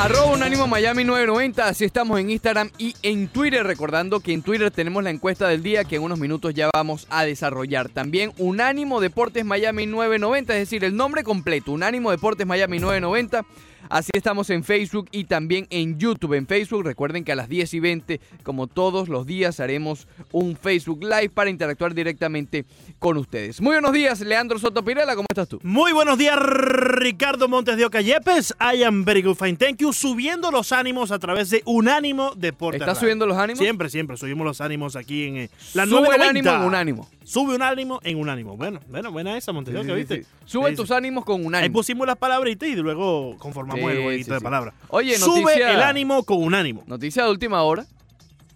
Arroba Unánimo Miami 990, así estamos en Instagram y en Twitter, recordando que en Twitter tenemos la encuesta del día que en unos minutos ya vamos a desarrollar. También Unánimo Deportes Miami 990, es decir, el nombre completo, Unánimo Deportes Miami 990. Así estamos en Facebook y también en YouTube. En Facebook, recuerden que a las 10 y 20, como todos los días, haremos un Facebook Live para interactuar directamente con ustedes. Muy buenos días, Leandro Soto Pirela, ¿cómo estás tú? Muy buenos días, Ricardo Montes de Oca Yepes. I am very good, fine, thank you. Subiendo los ánimos a través de Unánimo Deportes. ¿Estás subiendo los ánimos? Siempre, siempre subimos los ánimos aquí en eh, la Sube el 990. ánimo en Unánimo. Sube un ánimo en Unánimo. Bueno, bueno, buena esa, Oca, sí, ¿viste? sí. Sube Sí, tus sí. ánimos con Ahí Unánimo. pusimos las palabritas y luego conformamos Sí, el jueguito sí, de palabras. Oye, Sube noticia- el ánimo con Unánimo. Noticia de última hora.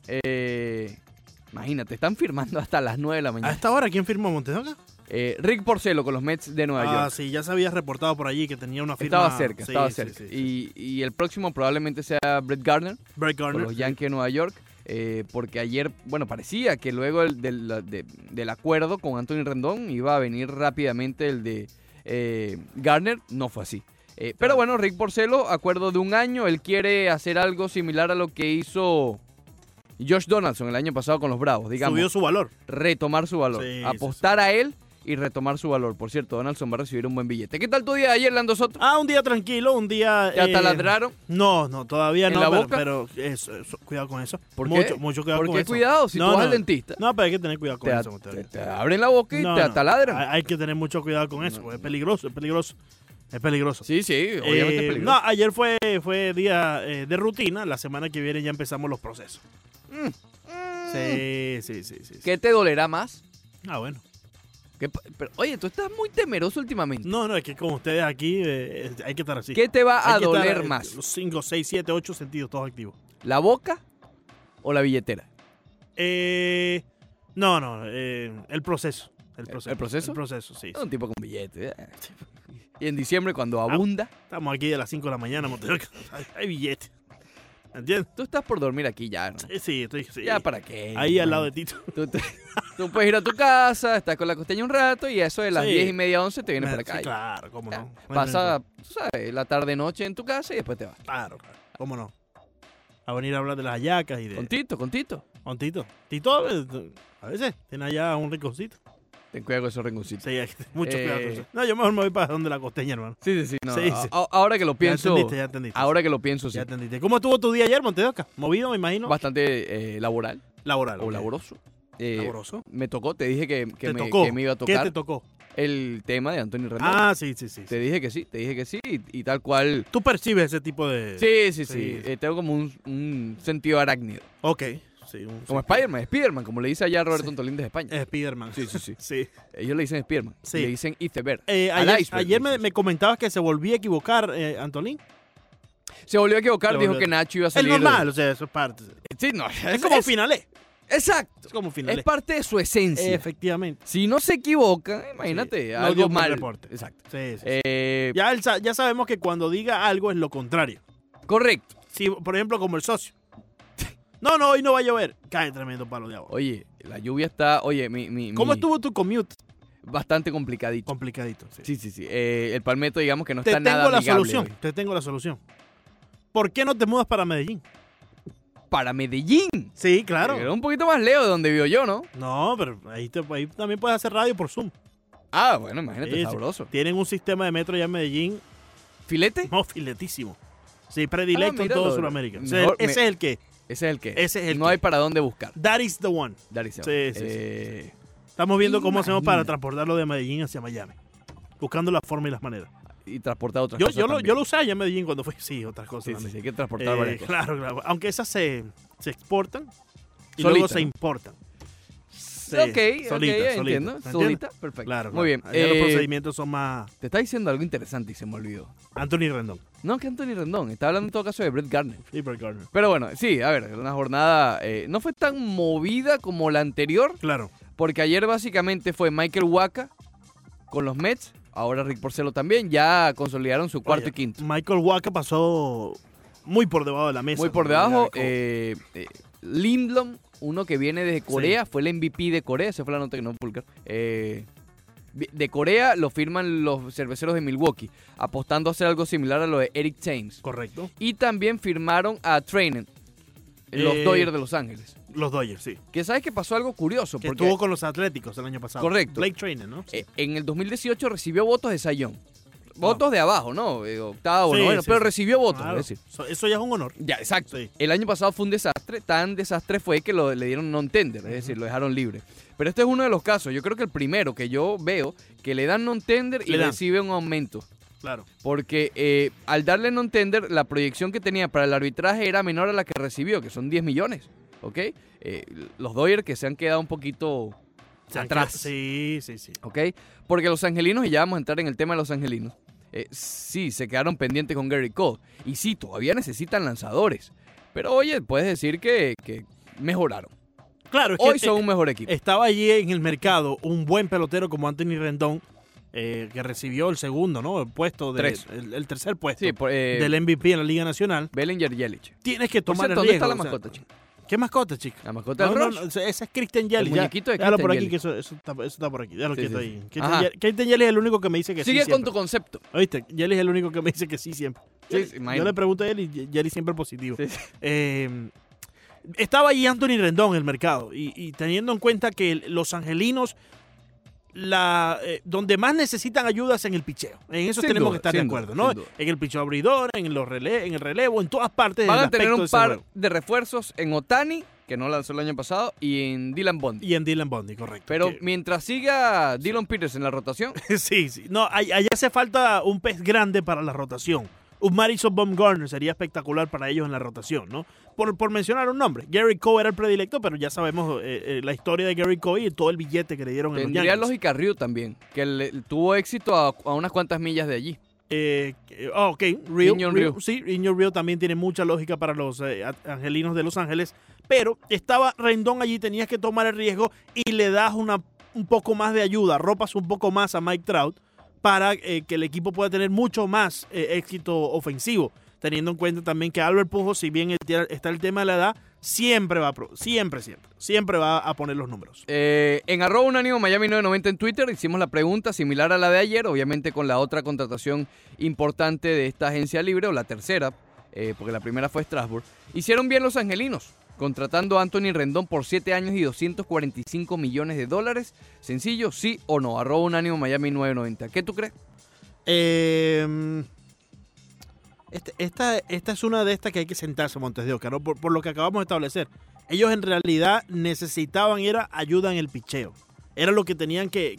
Eh, imagínate, están firmando hasta las 9 de la A mañana. esta hora, ¿quién firmó Oca? Eh, Rick Porcelo con los Mets de Nueva Ah, York. sí, ya se había reportado por allí que tenía una firma. Estaba cerca, Sí, estaba sí, cerca. sí, sí. Y, y el próximo probablemente sea Brett Gardner Brett con Gardner. los Yankees de Nueva York. Eh, porque ayer, bueno, parecía que luego el- del, de- del acuerdo con Anthony Rendón iba a venir rápidamente el de eh, Gardner. No fue así. Eh, pero bueno, Rick Porcelo, acuerdo de un año. Él quiere hacer algo similar a lo que hizo Josh Donaldson el año pasado con los Bravos. Digamos, Subió su valor. retomar su valor. Sí, sí, apostar a él y retomar su valor. Por cierto, Donaldson va a recibir un buen billete. ¿Qué tal tu día de ayer, Lando Soto? Ah, un día tranquilo, un día. ¿Ya eh, taladraron? No, no, todavía ¿En no. la pero, boca? pero eso, eso, cuidado con eso. ¿Por mucho, qué? mucho cuidado ¿Por con qué eso. cuidado? Si No, tú vas no. al dentista, No, pero hay que tener cuidado con te, eso. Te- abren la boca y No, te ataladran. Hay, que tener mucho cuidado con eso. No, Es peligroso, es peligroso. Es peligroso. Sí, sí, obviamente Eh, es peligroso. no, ayer fue, fue día eh, de rutina. La semana que viene ya empezamos los procesos. Sí, sí, sí, sí. sí. ¿Qué te dolerá más? Ah, bueno. ¿Qué pa- pero, oye, tú estás muy temeroso últimamente. No, no, es que con ustedes aquí eh, hay que estar así. ¿Qué te va a Hay doler eh, más? Los 5, 6, 7, 8 sentidos todos activos. ¿La boca o la billetera? Eh, no, no, eh, el proceso. El proceso. el proceso? El proceso, sí. Es un tipo con billete. eh. Y en diciembre, cuando abunda, Estamos aquí a las 5 de la mañana, hay billete. ¿Entiendes? tú estás por dormir aquí ya, ¿no? Sí, sí, estoy. sí. ¿Ya para qué? Ahí al lado de Tito. Tú, te- tú puedes ir a tu casa, estás con la costeña un rato y eso de las Sí. 10 y media, 11 te vienes Sí, para acá. y claro, cómo no. Pasa, tú sabes, la tarde-noche en tu casa y después te vas. Claro, claro. ¿Cómo no? A venir a hablar de las hallacas y de. Con Tito, con Tito. Con Tito. Tito, a veces, tiene allá un rinconcito. Ten cuidado con esos rinconcitos. Sí, mucho cuidado con Eh. eso. No, yo mejor me voy para donde la costeña, hermano. Sí, sí, sí. no, Sí, a- sí. a- ahora que lo pienso. Ya entendiste, ya entendiste. Ahora que lo pienso, sí. Ya entendiste. ¿Cómo estuvo tu día ayer, Montedoca? Movido, me imagino. Bastante eh, laboral Laboral. o laboroso. Eh, Laboroso. Me tocó, te dije que, que ¿Te me, tocó? que me iba a ¿Qué tocar te tocó? el tema de Antonio Rendón. Ah, sí, sí, sí. Te dije que sí, te dije que sí y, y tal cual. Tú percibes ese tipo de. Sí, sí, sí. Sí. eh, tengo como un, un sentido arácnido. Ok. Sí, un- Como. Spider-Man, Spider-Man, como le dice allá Roberto. Antolín de España. Es Spider-Man. Sí, sí, sí. sí. Ellos le dicen Spider-Man. Sí. Le dicen iceberg. Eh, Al ayer iceberg, ayer me, dices. me comentabas que se volvía a equivocar, eh, Antolín. Se volvió a equivocar, Se dijo volvió- que Nacho iba a Es salir. normal, o sea, eso es parte. Sí, no. Es, como finalé. Exacto. Es como finalé. Es parte de su esencia. Efectivamente. Si no se equivoca, imagínate, no algo dio buen mal. reporte. Exacto. Sí, sí, sí. Eh, Ya, él sa- ya sabemos que cuando diga algo es lo contrario. correcto. Si, por ejemplo, como el socio. No, no, hoy no va a llover. Cae tremendo palo de agua. Oye, la lluvia está, oye, mi, mi, ¿Cómo mi- estuvo tu commute? bastante complicadito. Complicadito. sí. Sí, sí, sí. Eh, el palmetto, digamos que no Te está nada tengo la amigable solución. hoy. Te tengo la solución. ¿Por qué no te mudas para Medellín? Para Medellín. Sí, claro. Era un poquito más lejos de donde vivo yo, ¿no? No, pero ahí, te- ahí también puedes hacer radio por Zoom. Ah, bueno, imagínate, Sí, sabroso. Tienen un sistema de metro ya en Medellín, ¿Filete? no, filetísimo. Sí, predilecto Ah, en todo Sudamérica. O sea, mejor ese me- es el que. Ese es el que. Ese es el no que. hay para dónde buscar. That is the one. Dar y se va. Sí, sí, sí. Eh, Estamos viendo cómo hacemos para transportarlo de Medellín hacia Miami. Buscando la forma y las maneras. Y transportar otras Yo, cosas. yo, lo, también. yo lo usé allá en Medellín cuando fui. Sí, otras cosas. Sí, sí, también. sí, hay que transportar Eh, varias cosas. claro, claro. Aunque esas se, se exportan y Solita, luego se ¿no? importan. Sí, ok, solita, solita, entiendo. Solita, perfecto. Claro, Muy bien. Allá los Eh, procedimientos son más. te está diciendo algo interesante y se me olvidó. Anthony Rendón. No, que Anthony Rendón. Está hablando en todo caso de Brett Gardner. y Brett Gardner. Pero bueno, sí, a ver, una jornada eh, no fue tan movida como la anterior, Claro. porque ayer básicamente fue Michael Waka con los Mets, ahora Rick Porcelo también, ya consolidaron su cuarto Oye, y quinto. Michael Waka pasó muy por debajo de la mesa. Muy por debajo, eh, eh, Lindblom, uno que viene desde Corea, fue el MVP de Corea, esa fue la nota que no pulgar. Eh, De Corea lo firman los cerveceros de Milwaukee, apostando a hacer algo similar a lo de Eric Thames. Correcto. Y también firmaron a Trainen, los Eh, Dodgers de Los Ángeles. Los Dodgers, sí. Que sabes que pasó algo curioso, Que porque estuvo con los Atléticos el año pasado. Correcto. Blake Trainer, ¿no? Sí. eh, en el 2018 recibió votos de Sayón. Votos de abajo, ¿no? Eh, octavo, Sí, noveno, sí, pero sí. recibió votos. Claro. es decir. Eso, ya es un honor. Ya, exacto. El año pasado fue un desastre. Tan desastre fue que lo, le dieron non-tender, es decir, lo dejaron libre. Pero este es uno de los casos. Yo creo que el primero que yo veo que le dan non-tender y dan. recibe un aumento. Claro. Porque eh, al darle non-tender, la proyección que tenía para el arbitraje era menor a la que recibió, que son 10 millones. ¿Ok? Eh, los Dodgers que se han quedado un poquito atrás. Sí, sí, sí. ¿ok? Porque los angelinos, y ya vamos a entrar en el tema de los angelinos, eh, sí, se quedaron pendientes con Gary Cole. Y sí, todavía necesitan lanzadores. Pero oye, puedes decir que, que mejoraron. Claro, es que Hoy eh, son un mejor equipo. estaba allí en el mercado un buen pelotero como Anthony Rendón, eh, que recibió el segundo, ¿no? El puesto de, Tres. El, el tercer puesto Sí, por, eh, del MVP en la Liga Nacional. Bellinger Yelich. Tienes que tomar cierto, el ¿dónde riesgo. está la o sea, mascota, chico? ¿Qué mascota, chica? La mascota No, del no, no, ese ese es Christian Yelich. El ya. muñequito de Christian por aquí, Yelich. que eso, eso está, eso está por aquí. Déjalo Sí, quieto sí, ahí. sí. Christian Christian es el único que me dice que Sigue sí con siempre. tu concepto. ¿Oíste? Yelich es el único que me dice que sí siempre. Yo le pregunto a él y Yelich siempre positivo. Eh, estaba allí Anthony Rendón en el mercado y, y teniendo en cuenta que los angelinos, la, eh, donde más necesitan ayuda es en el picheo. En eso Sin tenemos duda, que estar de duda, acuerdo, ¿no? En el picheo abridor, en, los rele en el relevo, en todas partes. Van a tener un de par juego. de refuerzos en Otani, que no lanzó el año pasado, y en Dylan Bondi. Y en Dylan Bondi, correcto. Pero Que- mientras siga Dylan Peters en la rotación, sí, sí. No, ahí- allá hace falta un pez grande para la rotación. Un Madison Baumgartner sería espectacular para ellos en la rotación, ¿no? Por, por mencionar un nombre. Gary Cole era el predilecto, pero ya sabemos eh, eh, la historia de Gary Cole y todo el billete que le dieron en los tendría Yankees. lógica Ryu también, que le- tuvo éxito a, a unas cuantas millas de allí. Eh, oh, ok, Rio, sí, también tiene mucha lógica para los angelinos de Los Ángeles, pero estaba Rendón allí, tenías que tomar el riesgo y le das una, un poco más de ayuda, ropas un poco más a Mike Trout para eh, que el equipo pueda tener mucho más eh, éxito ofensivo, teniendo en cuenta también que Albert Pujols, si bien está el tema de la edad, siempre va a, siempre, siempre, siempre va a poner los números. Eh, en arroba unánimo Miami 990 en Twitter hicimos la pregunta similar a la de ayer, obviamente con la otra contratación importante de esta agencia libre, o la tercera, eh, porque la primera fue Strasbourg. Hicieron bien los angelinos, contratando a Anthony Rendón por 7 años y 245 millones de dólares. Sencillo, sí o no. Arroba unánimo Miami 990. ¿Qué tú crees? Eh, este- esta, esta es una de estas que hay que sentarse, Montes de Oca, por, lo que acabamos de establecer. Ellos en realidad necesitaban era ayuda en el picheo. Era lo que tenían que,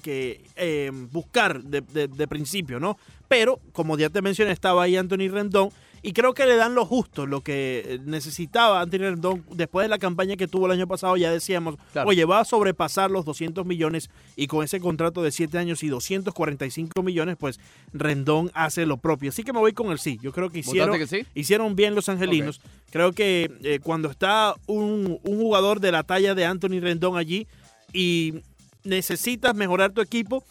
eh, buscar de- de principio, ¿no? Pero, como ya te mencioné, estaba ahí Anthony Rendón y creo que le dan lo justo, lo que eh, necesitaba Anthony Rendón después de la campaña que tuvo el año pasado. Ya decíamos, Claro. oye, va a sobrepasar los 200 millones y con ese contrato de 7 años y 245 millones, pues Rendón hace lo propio. Así que me voy con el sí. Yo creo que hicieron, ¿Votaste que sí? hicieron bien los angelinos. Creo que eh, cuando está un, un jugador de la talla de Anthony Rendón allí y necesitas mejorar tu equipo,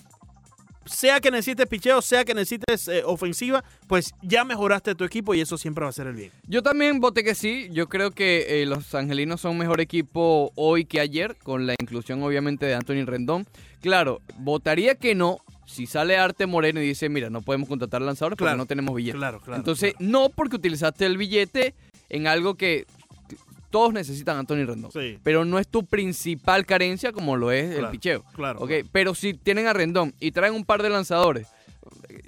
sea que necesites picheo, sea que necesites eh, ofensiva, pues ya mejoraste tu equipo y eso siempre va a ser el bien. Yo también voté que sí. Yo creo que eh, los angelinos son mejor equipo hoy que ayer, con la inclusión obviamente de Anthony Rendón. Claro, votaría que no si sale Arte Moreno y dice, mira, no podemos contratar lanzadores porque Claro, no tenemos billete. Claro, claro. Entonces, no porque utilizaste el billete en algo que todos necesitan a Anthony Rendón. Sí. Pero no es tu principal carencia como lo es el picheo. claro, Ok, claro. Pero si tienen a Rendón y traen un par de lanzadores,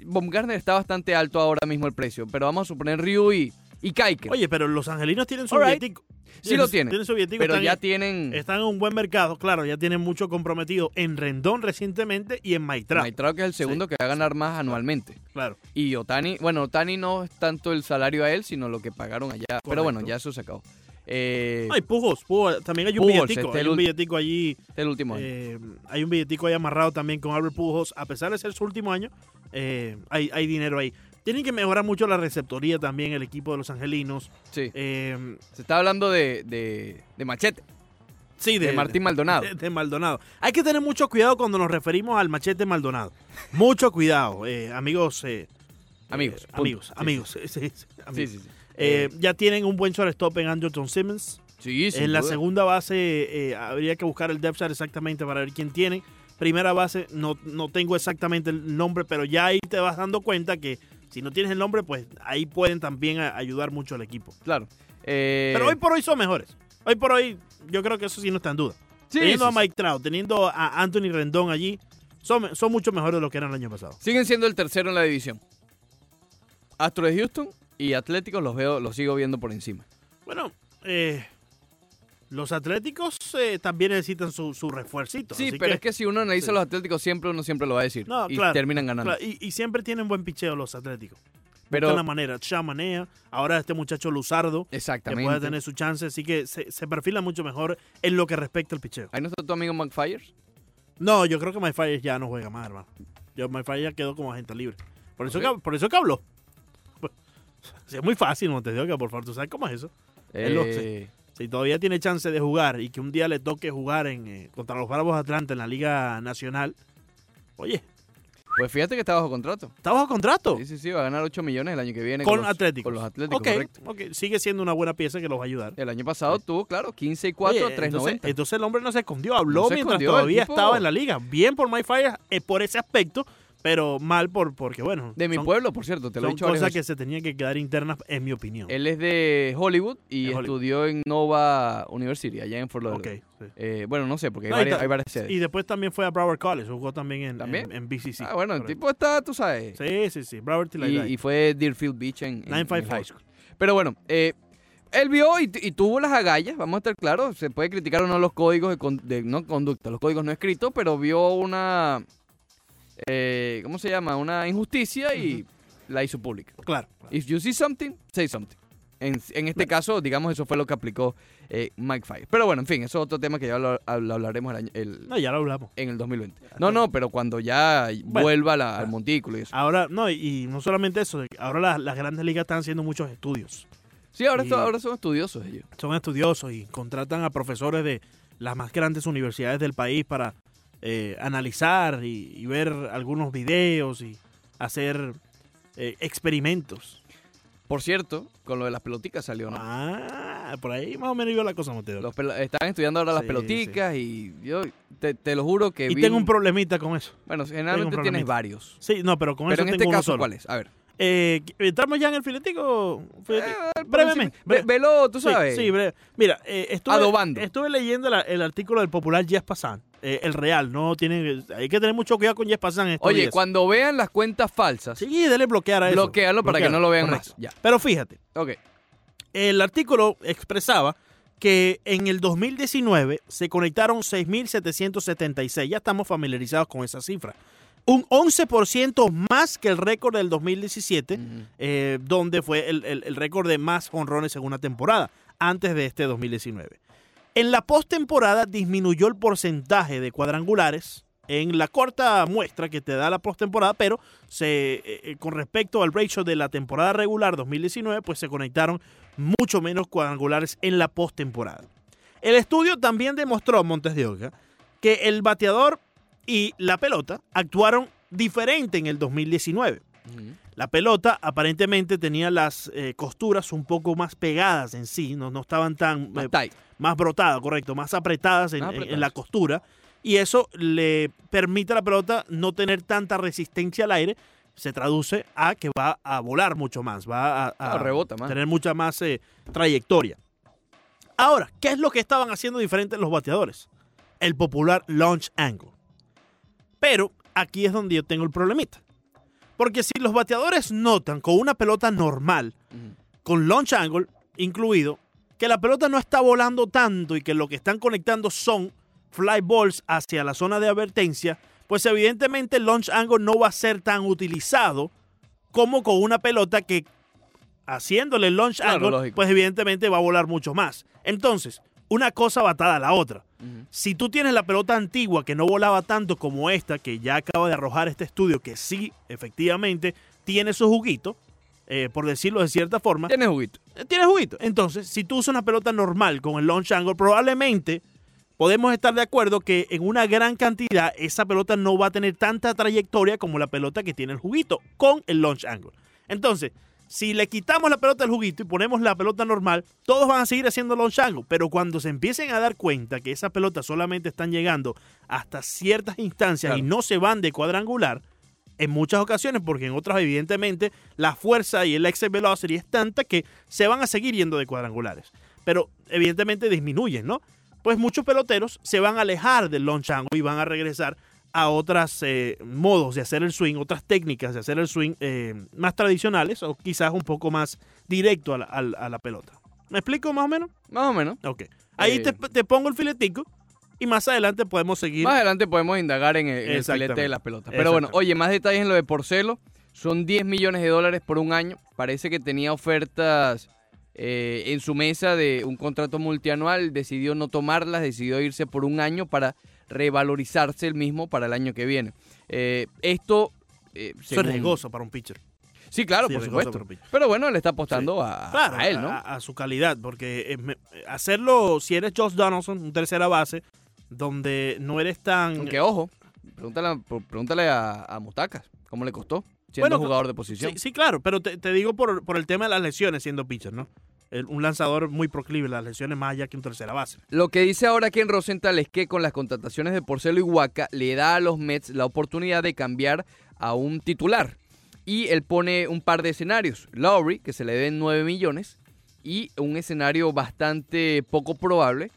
Baumgartner está bastante alto ahora mismo el precio, pero vamos a suponer Ryu y, y Kaiker. Oye, pero los angelinos tienen su right. Sí lo tienen, Tienen su pero están ya en- tienen Están en un buen mercado, claro, ya tienen mucho comprometido en Rendón recientemente y en Maitrao. Maitrao, que es el segundo que va a ganar más anualmente. Claro. Y Otani, bueno, Otani no es tanto el salario a él, sino lo que pagaron allá. Pero bueno, ya eso se acabó. Eh, Ay, Pujos, Pujos, también hay un Pujols, billetico, este hay un billetico allí, este es el último año. eh, hay un billetico ahí amarrado también con Albert Pujos, a pesar de ser su último año, eh, hay, hay dinero ahí. Tienen que mejorar mucho la receptoría también el equipo de los angelinos. sí. Eh, Se está hablando de, de, de Machete, sí, de, Martín Maldonado. De, de Maldonado. Hay que tener mucho cuidado cuando nos referimos al machete Maldonado. Mucho cuidado, eh, amigos. eh, Amigos, amigos, Sí, amigos. sí, sí, sí, amigos. Eh, ya tienen un buen shortstop en Anderson Simmons. Sí, en la duda. segunda base eh, habría que buscar el depth chart exactamente para ver quién tiene. primera base, no, no tengo exactamente el nombre, pero ya ahí te vas dando cuenta que si no tienes el nombre, pues ahí pueden también ayudar mucho al equipo. Claro. Eh, Pero hoy por hoy son mejores. Hoy por hoy, yo creo que eso sí no está en duda. sí, teniendo sí, a Mike Trout, teniendo a Anthony Rendón allí, son, son mucho mejores de lo que eran el año pasado. Siguen siendo el tercero en la división. Astros de Houston y Atléticos los veo, los sigo viendo por encima. Bueno, eh, los Atléticos eh, también necesitan su, su refuercito. Sí, así pero que- es que si uno analiza sí. los Atléticos siempre, uno siempre lo va a decir. No, y claro, terminan ganando. Claro, y, y siempre tienen buen picheo los Atléticos. pero, Buscan la manera. Chamanea, ahora este muchacho Luzardo, que exactamente. puede tener su chance, así que se, se perfila mucho mejor en lo que respecta al picheo. Ahí no está tu amigo McFire. No, yo creo que My Fire ya no juega más, hermano. Yo, My Fire ya quedó como agente libre. Por eso, que, por eso que habló. Sí, es muy fácil, Montevideo, por favor. ¿Tú sabes cómo es eso? Él lo Eh, Si todavía tiene chance de jugar y que un día le toque jugar en, eh, contra los Bravos de Atlanta en la Liga Nacional, oye, pues fíjate que está bajo contrato. está bajo contrato Sí, sí, sí, va a ganar 8 millones el año que viene. con los, Atléticos. Con los Atléticos, Ok, correcto. ok, sigue siendo una buena pieza que los va a ayudar. El año pasado tuvo, claro, 15 y 4, Oye, 3.90. entonces, entonces el hombre no se escondió, habló No se mientras escondió, todavía tipo- estaba en la liga. Bien por My Fire eh, por ese aspecto, pero mal por porque, bueno, de mi son, pueblo, por cierto, te lo he dicho cosas que se tenían que quedar internas, en mi opinión. Él es de Hollywood y De Hollywood. estudió en Nova University, allá en Fort Lauderdale. sí. Eh, bueno, no sé, porque hay, No, varias, hay varias sedes. Y después también fue a Broward College, jugó también en, ¿También? en, en BCC. ah, bueno, el tipo está, tú sabes. Sí, sí, sí, Broward y, y fue Deerfield Beach en, en- en el 954. high school. Pero bueno, eh, él vio y, y tuvo las agallas, vamos a estar claros, se puede criticar o no los códigos de, con- de- no conducta, los códigos no escritos, pero vio una, eh, ¿cómo se llama? Una injusticia y la hizo pública. Claro. If you see something, say something. En, en este caso, digamos, eso fue lo que aplicó eh, Mike Fire. Pero bueno, en fin, eso es otro tema que ya lo, lo hablaremos el año- el- No, ya lo hablamos. en el 2020. No, no, pero cuando ya Bueno, vuelva al montículo y eso. Ahora, no, y, no solamente eso, ahora las, las grandes ligas están haciendo muchos estudios. Sí, ahora, y- ahora son estudiosos ellos. Son estudiosos y contratan a profesores de las más grandes universidades del país para eh, analizar y, y ver algunos videos y hacer eh, experimentos. Por cierto, con lo de las peloticas salió, ¿no? Ah, por ahí más o menos iba la cosa, pelo- estaban estudiando ahora las Sí, peloticas y yo te, te lo juro que Y vi tengo un problemita con eso. Bueno, generalmente tienes varios. Sí, no, pero con Pero eso en tengo este uno caso, solo. ¿cuál es? A ver. Eh, ¿Entramos ya en el filetico? Filetico. Eh, brevemente. Ve- Velo, tú sabes. Sí, breve. Mira, eh, estuve, Adobando. estuve leyendo la- el artículo del popular Jess Passan. eh, el real, no tiene, hay que tener mucho cuidado con Jess Passan. estos Oye, días. cuando vean las cuentas falsas, Sí, dele bloquear a eso. bloquealo para que no lo vean más. Ya. Pero fíjate, Ok. el artículo expresaba que en el 2019 se conectaron 6.776. Ya estamos familiarizados con esa cifra. Un 11% más que el récord del 2017, Ujú. eh, donde fue el, el- el récord de más honrones en una temporada, antes de este 2019. En la postemporada disminuyó el porcentaje de cuadrangulares en la corta muestra que te da la postemporada, pero se, eh, eh, con respecto al ratio de la temporada regular 2019, pues se conectaron mucho menos cuadrangulares en la postemporada. El estudio también demostró, Montes de Oca, que el bateador y la pelota actuaron diferente en el 2019. Ujú. La pelota aparentemente tenía las eh, costuras un poco más pegadas en sí, no, no estaban tan Más eh, más brotadas, correcto, más apretadas en, Más la costura. Y eso le permite a la pelota no tener tanta resistencia al aire. Se traduce a que va a volar mucho más, va a, a Ah, rebota más. tener mucha más eh, trayectoria. Ahora, ¿qué es lo que estaban haciendo diferentes los bateadores? El popular launch angle. Pero aquí es donde yo tengo el problemita. Porque si los bateadores notan con una pelota normal, con launch angle incluido, que la pelota no está volando tanto y que lo que están conectando son fly balls hacia la zona de advertencia, pues evidentemente el launch angle no va a ser tan utilizado como con una pelota que haciéndole el launch Claro, angle, lógico. pues evidentemente va a volar mucho más. Entonces, una cosa va atada a la otra. Si tú tienes la pelota antigua que no volaba tanto como esta, que ya acaba de arrojar este estudio, que sí, efectivamente, tiene su juguito, eh, por decirlo de cierta forma, Tiene juguito. eh, tiene juguito. Entonces, si tú usas una pelota normal con el launch angle, probablemente podemos estar de acuerdo que en una gran cantidad esa pelota no va a tener tanta trayectoria como la pelota que tiene el juguito con el launch angle. Entonces, Si le quitamos la pelota al juguito y ponemos la pelota normal, todos van a seguir haciendo launch angle. Pero cuando se empiecen a dar cuenta que esas pelotas solamente están llegando hasta ciertas instancias Claro. y no se van de cuadrangular, en muchas ocasiones, porque en otras, evidentemente, la fuerza y el exit velocity es tanta que se van a seguir yendo de cuadrangulares. Pero, evidentemente, disminuyen, ¿no? Pues muchos peloteros se van a alejar del launch angle y van a regresar a otros modos de hacer el swing, otras técnicas de hacer el swing eh, más tradicionales o quizás un poco más directo a la, a la- a la pelota. ¿Me explico más o menos? Más o menos. Ok. Ahí Eh. te, te pongo el filetico y más adelante podemos seguir. Más adelante podemos indagar en el, filete de las pelotas. Pero bueno, oye, más detalles en lo de Porcelo. Son 10 millones de dólares por un año. Parece que tenía ofertas eh, en su mesa de un contrato multianual. Decidió no tomarlas, decidió irse por un año para revalorizarse el mismo para el año que viene. Eh, esto... eh, Eso es según- riesgoso para un pitcher. Sí, claro, Sí, por supuesto. Pero bueno, le está apostando a, Claro, a él, ¿no? A, a su calidad, porque eh, hacerlo, si eres Josh Donaldson, un tercera base, donde no eres tan... Aunque ojo, pregúntale, a- pregúntale a, a Mustacas cómo le costó siendo Bueno, jugador de posición. Sí, sí, claro, pero te, te digo por, por el tema de las lesiones siendo pitcher, ¿no? Un lanzador muy proclive a las lesiones más allá que un tercera base. Lo que dice ahora Ken Rosenthal es que con las contrataciones de Porcelo y Waka le da a los Mets la oportunidad de cambiar a un titular. Y él pone un par de escenarios. Lowry, que se le deben 9 millones, y un escenario bastante poco probable,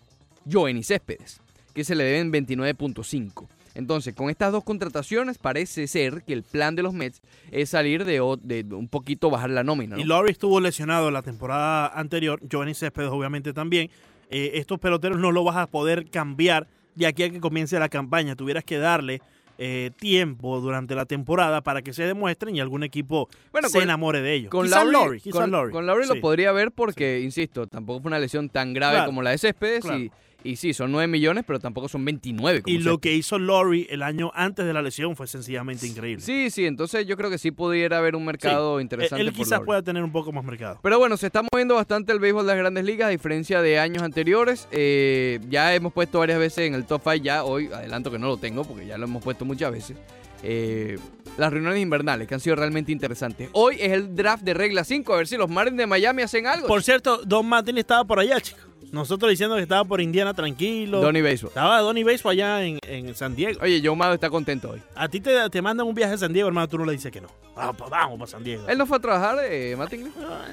Joenny Céspedes, que se le deben 29.5. Entonces, con estas dos contrataciones parece ser que el plan de los Mets es salir de, de un poquito bajar la nómina. ¿no? Y Laurie estuvo lesionado la temporada anterior, Giovanni Céspedes obviamente también. Eh, estos peloteros no lo vas a poder cambiar de aquí a que comience la campaña. Tuvieras que darle eh, tiempo durante la temporada para que se demuestren y algún equipo Bueno, se con- enamore de ellos. Con quizás Lowry, Lowry, quizás con, Lowry. con Lowry Sí. lo podría ver porque, insisto, tampoco fue una lesión tan grave Claro, como la de Céspedes claro. y, y sí, son 9 millones, pero tampoco son 29 como Y lo que hizo Lowry el año antes de la lesión fue sencillamente increíble. Sí, sí, entonces yo creo que sí pudiera haber un mercado Eh, interesante Él quizás pueda tener un poco más mercado. Pero bueno, se está moviendo bastante el béisbol de las grandes ligas, a diferencia de años anteriores. Eh, ya hemos puesto varias veces en el top 5, ya hoy adelanto que no lo tengo porque ya lo hemos puesto muchas veces. Eh, las reuniones invernales que han sido realmente interesantes. Hoy es el draft de regla 5, a ver si los Marlins de Miami hacen algo. Por cierto, Don Martin estaba por allá, chicos. Nosotros diciendo que estaba por Indiana tranquilo. Donny Baseball. Estaba Donny Baseball allá en, en San Diego. Oye, Joe Mado está contento hoy. A ti te, te mandan un viaje a San Diego, hermano, tú no le dices que no. Pues vamos para San Diego. Él no fue a trabajar, eh, Martin. Ah,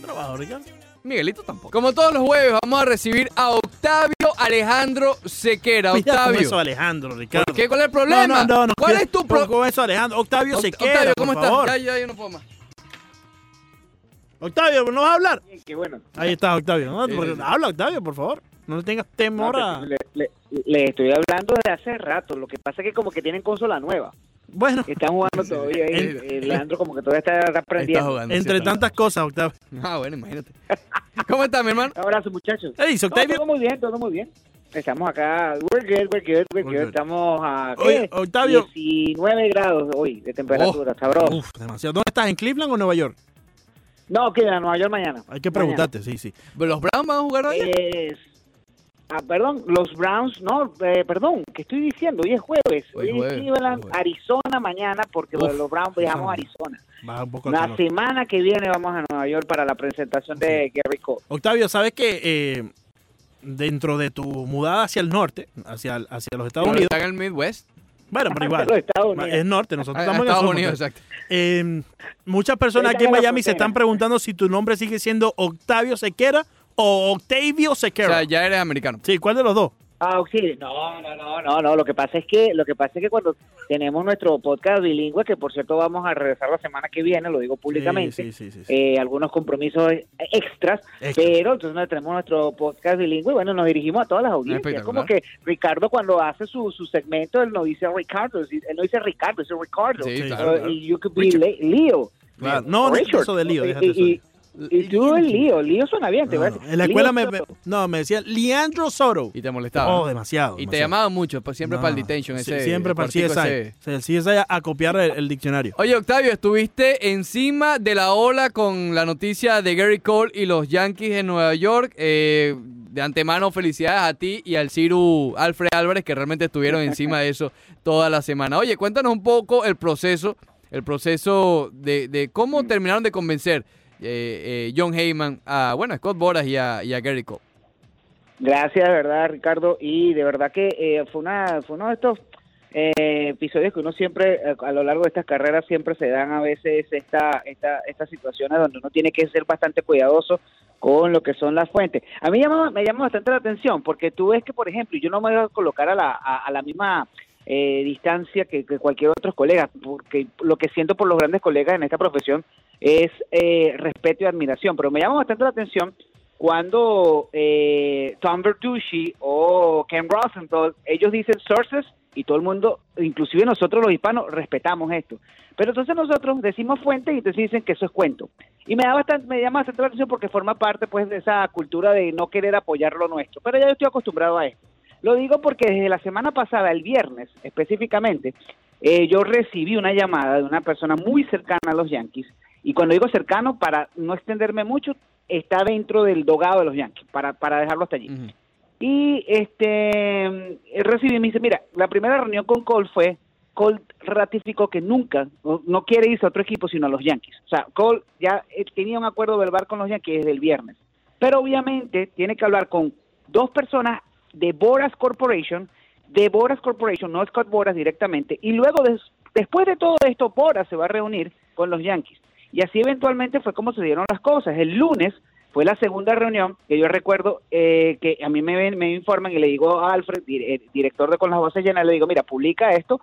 trabajo, Ricardo. Miguelito tampoco. Como todos los jueves, vamos a recibir a Octavio Alejandro Sequera. Cuidado con Octavio. eso, Alejandro, Ricardo. ¿Por qué? ¿Cuál es el problema? No, no, no, no, ¿Cuál es tu problema? Con eso, Alejandro. Octavio se queda, Octavio, ¿cómo por estás? favor. Ya, ya, ya no puedo más. Octavio, ¿no vas a hablar? Qué bueno. Ahí está, Octavio. No, Sí, porque- sí, sí. Habla, Octavio, por favor. No le tengas temor No, a... le, le- le estoy hablando de hace rato. Lo que pasa es que como que tienen consola nueva. Bueno, Están jugando todavía. ahí. En- Eh, Leandro como que todavía está Ahí está aprendiendo. jugando. entre sí, tantas cosas, Octavio. Ah, bueno, imagínate. ¿Cómo estás, mi hermano? Un abrazo, muchachos. ¿Qué dice No, Octavio? todo muy bien, todo muy bien. Estamos acá. We're good, we're good, we're We're good. good. Estamos a ¿qué? Oye, Octavio. 19 grados hoy de temperatura. sabroso. Uf, demasiado. ¿Dónde estás? ¿En Cleveland o Nueva York? No, queda Nueva York mañana. Hay que preguntarte, sí, sí. ¿Los Browns van a jugar hoy? Es... Ah, perdón, los Browns, no, eh, perdón, ¿qué estoy diciendo? Hoy es jueves. Hoy Hoy, jueves, es Cleveland. Arizona mañana, porque Uf, los Browns viajamos a Arizona. Un poco La calor. semana que viene vamos a Nueva York para la presentación de Gary Cole. Octavio, ¿sabes que eh, dentro de tu mudada hacia el norte, hacia, hacia los Estados Pero Unidos, está en el Midwest. Bueno, pero igual, Los Estados Unidos. es norte, nosotros Ah, estamos en Estados Unidos, exacto. Eh, muchas personas aquí en Miami se están preguntando si tu nombre sigue siendo Octavio Sequera o Octavio O Sequera. sea, ya eres americano. Sí, ¿cuál de los dos? Ah, sí. No, no, no, no, no. Lo que pasa es que, lo que pasa es que cuando tenemos nuestro podcast bilingüe, que por cierto vamos a regresar la semana que viene, lo digo públicamente, Sí, sí, sí, eh, algunos compromisos extras, pero entonces tenemos nuestro podcast bilingüe y bueno, nos dirigimos a todas las audiencias. Es como que Ricardo cuando hace su, su segmento, él no dice Ricardo, él no dice Ricardo, dice Ricardo. Claro. Claro. y you could be Leo. Claro. No, no, eso de lío, Y- déjate y, eso. Y, tú el lío, lío suena bien, te No, voy a no, decir. En la escuela me, no, me decía Leandro Soto. Y te molestaba. Oh, demasiado. y te llamaban mucho, pues siempre No, para el detention. Ese, siempre para el CSI. ese. O sea, El CSI a, a copiar el, el diccionario. Oye, Octavio, estuviste encima de la ola con la noticia de Gary Cole y los Yankees en Nueva York. Eh, de antemano, felicidades a ti y al Ciru Alfred Álvarez, que realmente estuvieron encima de eso toda la semana. Oye, cuéntanos un poco el proceso el proceso de, de cómo terminaron de convencer eh, eh, John Heyman a, bueno, Scott Boras y a, y Gary Cole. Gracias, de verdad, Ricardo. Y de verdad que eh, fue, una, fue uno de estos eh, episodios que uno siempre, eh, a lo largo de estas carreras, siempre se dan a veces esta, esta, estas situaciones donde uno tiene que ser bastante cuidadoso con lo que son las fuentes. A mí llama, me llama bastante la atención porque tú ves que, por ejemplo, yo no me voy a colocar a la, a la misma eh, distancia que, que, cualquier otro colega, porque lo que siento por los grandes colegas en esta profesión es eh, respeto y admiración, pero me llama bastante la atención cuando eh, Tom Bertucci o Ken Rosenthal, ellos dicen sources y todo el mundo, inclusive nosotros los hispanos, respetamos esto. Pero entonces nosotros decimos fuente y entonces dicen que eso es cuento. Y me da bastante, me llama bastante la atención porque forma parte pues de esa cultura de no querer apoyar lo nuestro. Pero ya yo estoy acostumbrado a esto. Lo digo porque desde la semana pasada, el viernes específicamente, eh, yo recibí una llamada de una persona muy cercana a los Yankees. Y cuando digo cercano, para no extenderme mucho, está dentro del dogado de los Yankees, para, para dejarlo hasta allí. Uh -huh. Y este recibí y me dice, mira, la primera reunión con Cole fue, Cole ratificó que nunca, no, no quiere irse a otro equipo sino a los Yankees. O sea, Cole ya eh, tenía un acuerdo verbal con los Yankees desde el viernes. Pero obviamente tiene que hablar con dos personas de Boras Corporation, de Boras Corporation, no Scott Boras directamente, y luego des, después de todo esto, Boras se va a reunir con los Yankees. Y así eventualmente fue como se dieron las cosas. El lunes fue la segunda reunión que yo recuerdo eh, que a mí me, me informan y le digo a Alfred, director de Con las Bases Llenas, le digo, mira, publica esto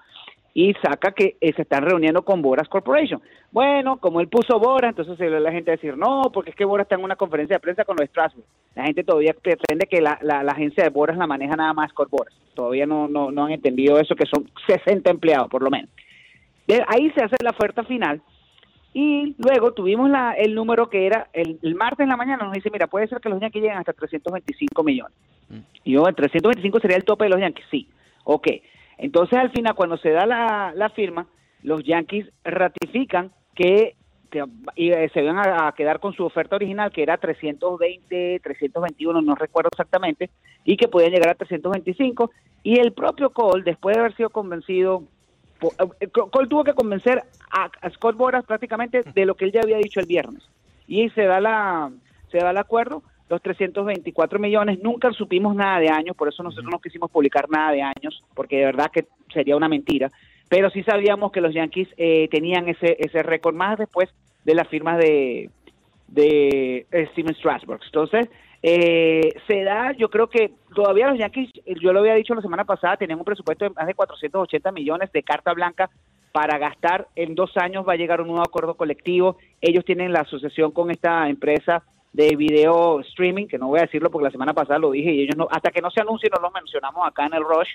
y saca que eh, se están reuniendo con Boras Corporation. Bueno, como él puso Boras, entonces se ve la gente decir, no, porque es que Boras está en una conferencia de prensa con los Strasbourg. La gente todavía pretende que la, la, la, agencia de Boras la maneja nada más Scott Boras. Todavía no, no, no han entendido eso, que son 60 empleados por lo menos. De ahí se hace la oferta final y luego tuvimos la, el número que era el, el, martes en la mañana, nos dice, mira, puede ser que los Yankees lleguen hasta 325 millones. Mm. Y yo, 325 sería el tope de los Yankees, sí. Ok. Entonces, al final, cuando se da la, firma, los Yankees ratifican que y, eh, se van a, quedar con su oferta original, que era 320, 321, no recuerdo exactamente, y que podían llegar a 325. Y el propio Cole, después de haber sido convencido Cole tuvo que convencer a, a, Scott Boras prácticamente de lo que él ya había dicho el viernes. Y se da la se da el acuerdo, los 324 millones, nunca supimos nada de años, por eso nosotros no quisimos publicar nada de años, porque de verdad que sería una mentira, pero sí sabíamos que los Yankees eh, tenían ese ese récord más después de las firmas de de eh, Steven Strasburg. Entonces, eh, se da, yo creo que todavía los Yankees, yo lo había dicho la semana pasada, tenían un presupuesto de más de 480 millones de carta blanca para gastar. En dos años va a llegar un nuevo acuerdo colectivo. Ellos tienen la asociación con esta empresa de video streaming, que no voy a decirlo porque la semana pasada lo dije y ellos no, hasta que no se anuncie no lo mencionamos acá en el Rush.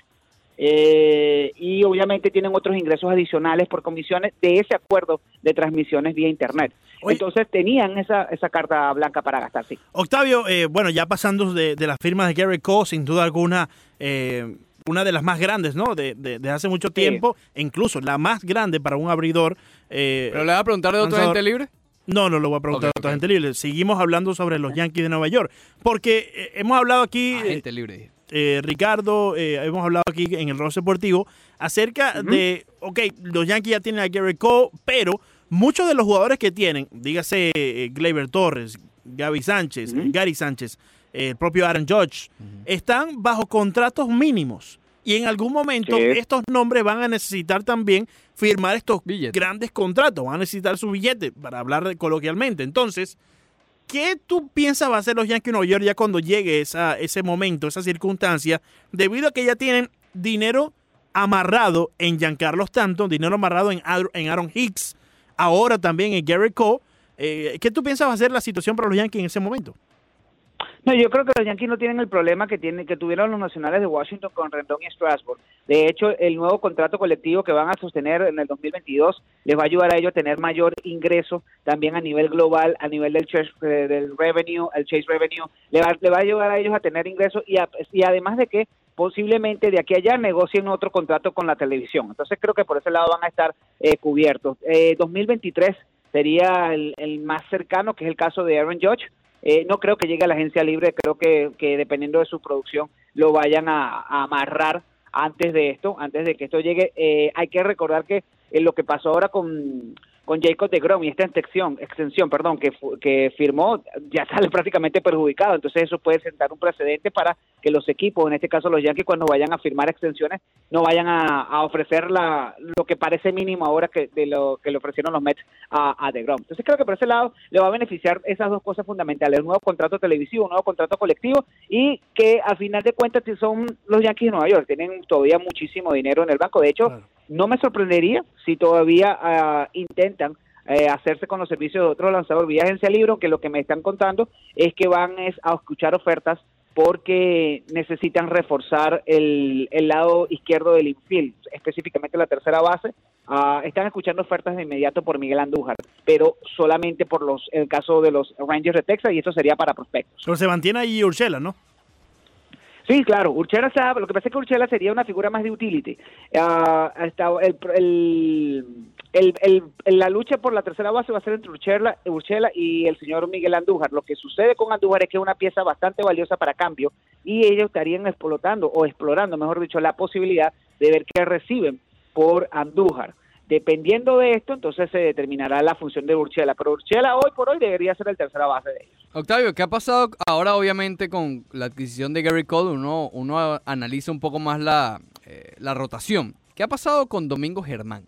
Eh, y obviamente tienen otros ingresos adicionales por comisiones de ese acuerdo de transmisiones vía internet. Oye, Entonces tenían esa, esa carta blanca para gastar, sí. Octavio, eh, bueno, ya pasando de, de las firmas de Gary Cole, sin duda alguna, eh, una de las más grandes, ¿no? De, de, de hace mucho tiempo, sí. incluso la más grande para un abridor. Eh, ¿Pero le va a preguntar de otro agente libre? No, no lo voy a preguntar okay, a otra okay. gente libre. Seguimos hablando sobre los Yankees de Nueva York. Porque eh, hemos hablado aquí. Agente libre. Eh, Ricardo, eh, hemos hablado aquí en el Rose Deportivo acerca uh -huh. de, ok, los Yankees ya tienen a Gary Cole, pero muchos de los jugadores que tienen, dígase eh, Gleyber Torres, Gaby Sánchez, uh -huh. Gary Sánchez, eh, el propio Aaron Judge, uh -huh. están bajo contratos mínimos. Y en algún momento sí. estos nombres van a necesitar también firmar estos billete. grandes contratos, van a necesitar su billete, para hablar coloquialmente. Entonces, ¿Qué tú piensas va a hacer los Yankees de Nueva York ya cuando llegue esa, ese momento, esa circunstancia, debido a que ya tienen dinero amarrado en Giancarlo Stanton, dinero amarrado en, en Aaron Hicks, ahora también en Gary Cole? Eh, ¿Qué tú piensas va a ser la situación para los Yankees en ese momento? No, yo creo que los Yankees no tienen el problema que tienen, que tuvieron los nacionales de Washington con Rendón y Strasburg. De hecho, el nuevo contrato colectivo que van a sostener en el 2022 les va a ayudar a ellos a tener mayor ingreso también a nivel global, a nivel del, eh, del revenue, el chase revenue, le va, le va a ayudar a ellos a tener ingresos y, a, y además de que posiblemente de aquí a allá negocien otro contrato con la televisión. Entonces creo que por ese lado van a estar eh, cubiertos. Eh, 2023 sería el, el más cercano, que es el caso de Aaron Judge eh, no creo que llegue a la agencia libre, creo que, que dependiendo de su producción lo vayan a, amarrar antes de esto, antes de que esto llegue. Eh, hay que recordar que eh, lo que pasó ahora con con Jacob de Grom y esta extensión, extensión perdón, que, que firmó, ya sale prácticamente perjudicado. Entonces eso puede sentar un precedente para que los equipos, en este caso los Yankees, cuando vayan a firmar extensiones, no vayan a, ofrecer la, lo que parece mínimo ahora que de lo que le ofrecieron los Mets a, a de Grom. Entonces creo que por ese lado le va a beneficiar esas dos cosas fundamentales, un nuevo contrato televisivo, un nuevo contrato colectivo y que al final de cuentas son los Yankees de Nueva York, tienen todavía muchísimo dinero en el banco. De hecho, no me sorprendería si todavía uh, intentan eh, hacerse con los servicios de otro lanzador vía agencia libre, que lo que me están contando es que van es a escuchar ofertas porque necesitan reforzar el, el lado izquierdo del infield, específicamente la tercera base. Uh, están escuchando ofertas de inmediato por Miguel Andújar, pero solamente por los el caso de los Rangers de Texas y esto sería para prospectos. Se mantiene ahí Urshela, ¿no? Sí, claro, Urchela sabe, lo que pasa es que Urchela sería una figura más de utility. Uh, el, el, la lucha por la tercera base va a ser entre Urchela, Urchela y el señor Miguel Andújar. Lo que sucede con Andújar es que es una pieza bastante valiosa para cambio y ellos estarían explotando o explorando, mejor dicho, la posibilidad de ver qué reciben por Andújar. Dependiendo de esto, entonces se determinará la función de Urchela. Pero Urchela hoy por hoy debería ser el tercera base de ellos. Octavio, ¿qué ha pasado ahora obviamente con la adquisición de Gary Cole? Uno, uno analiza un poco más la, eh, la rotación. ¿Qué ha pasado con Domingo Germán?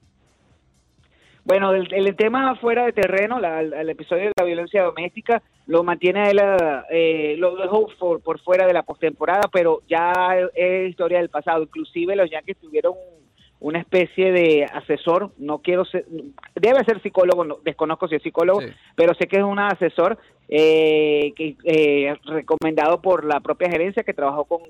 Bueno, el, tema fuera de terreno, el episodio de la violencia doméstica, lo mantiene a él, eh, lo dejó por, por fuera de la postemporada, pero ya es historia del pasado. Inclusive los Yankees tuvieron una especie de asesor, no quiero ser, debe ser psicólogo, desconozco si es psicólogo, pero sé que es un asesor eh, que, eh, recomendado por la propia gerencia que trabajó con,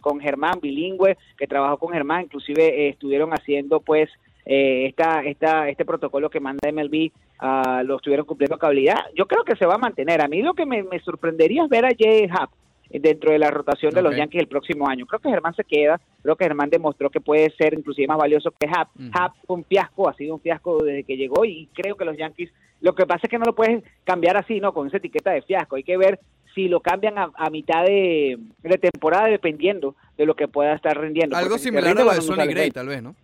con, Germán, bilingüe, que trabajó con Germán, inclusive eh, estuvieron haciendo pues eh, esta, esta, este protocolo que manda MLB, uh, lo estuvieron cumpliendo a cabalidad. Yo creo que se va a mantener. A mí lo que me, me sorprendería es ver a Jay Happ dentro de la rotación de los Yankees el próximo año. Creo que Germán se queda, creo que Germán demostró que puede ser inclusive más valioso que Happ. Happ fue un fiasco, ha sido un fiasco desde que llegó y creo que los Yankees, lo que pasa es que no lo puedes cambiar así, ¿no? Con esa etiqueta de fiasco. Hay que ver si lo cambian a, mitad de, temporada dependiendo de lo que pueda estar rindiendo. Algo similar a lo de Sonny Gray, tal vez, ¿no?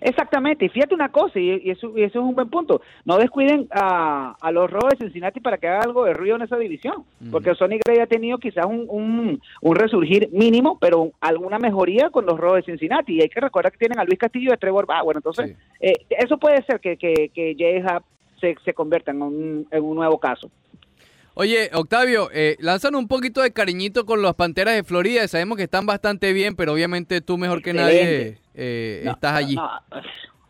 Exactamente, y fíjate una cosa, y, eso, es un buen punto, no descuiden a, los Rojos de Cincinnati para que haga algo de ruido en esa división, porque Sonny Gray ha tenido quizás un, un, resurgir mínimo, pero alguna mejoría con los Rojos de Cincinnati, y hay que recordar que tienen a Luis Castillo y a Trevor Bueno, entonces eh, eso puede ser que, que, que Jay se, se convierta en un, en un nuevo caso. Oye, Octavio, eh, lanzan un poquito de cariñito con las Panteras de Florida. Sabemos que están bastante bien, pero obviamente tú mejor que nadie eh, estás allí.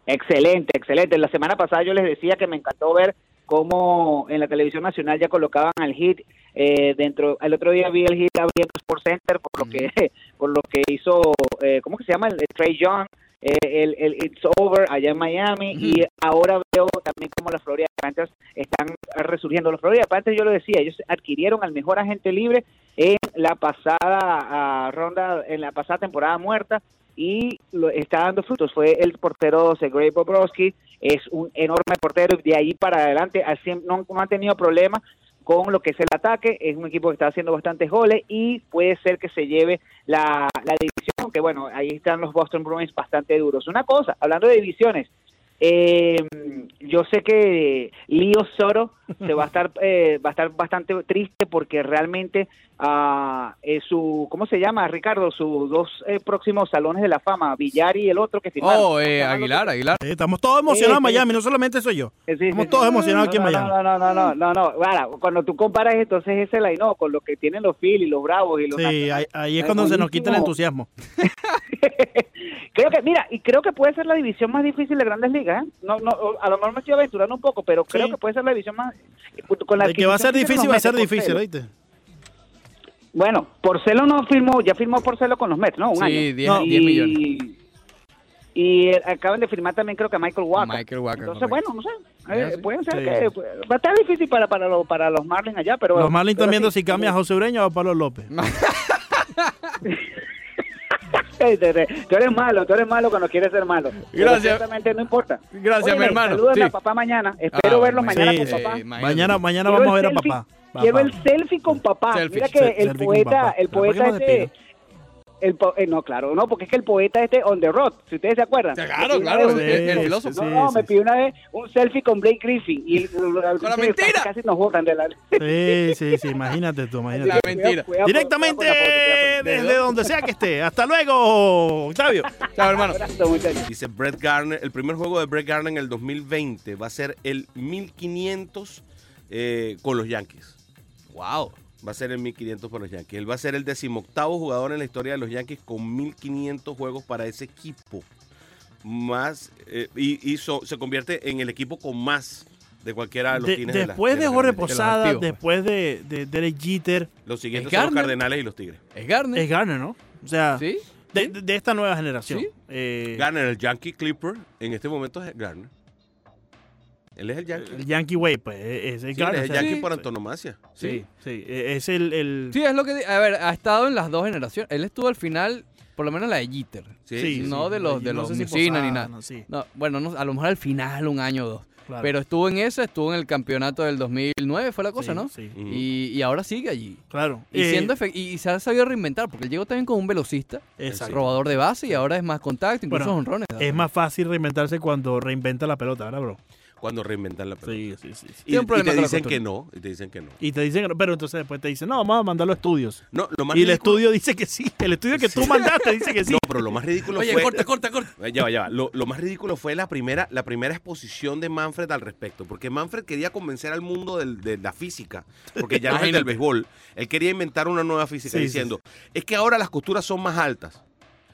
Excelente, excelente. La semana pasada yo les decía que me encantó ver cómo en la televisión nacional ya colocaban al hit eh, dentro. El otro día vi el hit abriendo Sports Center por lo que por lo que hizo, eh, ¿cómo que se llama? El, Trey Young eh, el, el, It's Over allá en Miami y ahora veo también como las Florida Panthers están resurgiendo. Los Florida Panthers, yo lo decía, ellos adquirieron al mejor agente libre en la pasada ah, ronda, en la pasada temporada muerta y lo, está dando frutos. Fue el portero Sergei Bobrovsky, es un enorme portero y de ahí para adelante no, no ha tenido problemas con lo que es el ataque. Es un equipo que está haciendo bastantes goles y puede ser que se lleve la, la división, que bueno, ahí están los Boston Bruins bastante duros. Una cosa, hablando de divisiones, eh, yo sé que Lío Soro se va a estar eh, va a estar bastante triste porque realmente uh, su cómo se llama Ricardo sus dos eh, próximos salones de la fama Villar y el otro que firmaron. Oh eh, Aguilar Aguilar. Estamos todos emocionados en Miami no solamente soy yo. Estamos todos emocionados aquí en Miami. no no no no no no. Cuando tú comparas entonces ese line no con lo que tienen los Phillies los Bravos y los sí ahí, es cuando se nos quita el entusiasmo. Creo que mira y creo que puede ser la división más difícil de Grandes Ligas ¿eh? no no a lo mejor me estoy aventurando un poco pero creo que puede ser la división más con la que va a ser difícil va a ser difícil ¿oíste? Bueno, Porcelo no firmó, ya firmó Porcelo con los Mets, ¿no? Un sí, año. 10, millones. Y acaban de firmar también creo que a Michael Walker. Michael Walker. Entonces, bueno, no sé. Eh, pueden ser que va a estar difícil para, para, los, para los Marlins allá, pero... Los Marlins están viendo si cambia a José Ureña o a Pablo López. tú eres malo, tú eres malo cuando quieres ser malo. Gracias. no importa. Gracias, mi hermano. Saludos a papá mañana. Espero ah, verlos mañana con papá. mañana, mañana vamos a ver a papá. Quiero el selfie con papá. Mira que el poeta, el poeta ese, el po- eh, no, claro, no, porque es que el poeta este on the road, si ustedes se acuerdan. Claro, claro, el, el filósofo. No, no, me pidió una vez un selfie con Blake Griffin y el, la mentira! casi nos botan de la... Sí, sí, sí, imagínate tú, imagínate. La mentira. Cuidado, cuidado, Directamente cuidado con la foto, cuidado desde ¿De donde sea que esté. Hasta luego, Octavio. Claro, hermano. con. Dice Brett Garner, el primer juego de Brett Garner en el 2020 va a ser el 1500 eh, con los Yankees. Wow. Va a ser el 1500 por los Yankees. Él va a ser el decimoctavo jugador en la historia de los Yankees con 1500 juegos para ese equipo. Más, eh, y, y so- se convierte en el equipo con más de cualquiera de los De- tines de la- después de Jorge. Posada, activos, después de, de Derek Jeter, Los siguientes ¿Es son los? Cardenales y los Tigres. Es Garner. es Garner, ¿no? O sea, ¿Sí? de, de esta nueva generación. Sí. Eh, Garner, el Yankee Clipper, en este momento es Garner. Él es el Yankee. el Yankee Way, pues, es es Sí, él Garner. es el o sea, Yankee Sí. por antonomasia. Sí, sí, eh, es el... el- Sí, es lo que. A ver, ha estado en las dos generaciones. Él estuvo al final, por lo menos la de Jeter. Sí, sí, no sí, de los- de no los sé si ni nada. no, sí, No, bueno, no, a lo mejor al final, un año o dos. claro. Pero estuvo en esa, estuvo en el campeonato del 2009, fue la cosa, Sí, ¿no? Sí. Y, y ahora sigue allí. claro. Y, Eh, siendo y se ha sabido reinventar, porque él llegó también con un velocista, exacto. robador de base, y ahora es más contacto, incluso Bueno, honrones. Es más fácil reinventarse cuando reinventa la pelota, ¿verdad, bro? Cuando reinventan la pelota. Sí, sí, sí. sí. Y, y problema te dicen que no. Y te dicen que no. Y te dicen, pero entonces después te dicen, no, vamos a mandarlo a estudios. No, lo más Y el estudio dice que sí. El estudio que tú mandaste dice que sí. No, pero lo más ridículo Oye, fue. corta, corta, corta. Eh, Ya va, ya va. Lo, lo más ridículo fue la primera, la primera exposición de Manfred al respecto. Porque Manfred quería convencer al mundo del- de la física. Porque ya no es el del béisbol. Él quería inventar una nueva física Sí, sí, diciendo: es que ahora las costuras son más altas.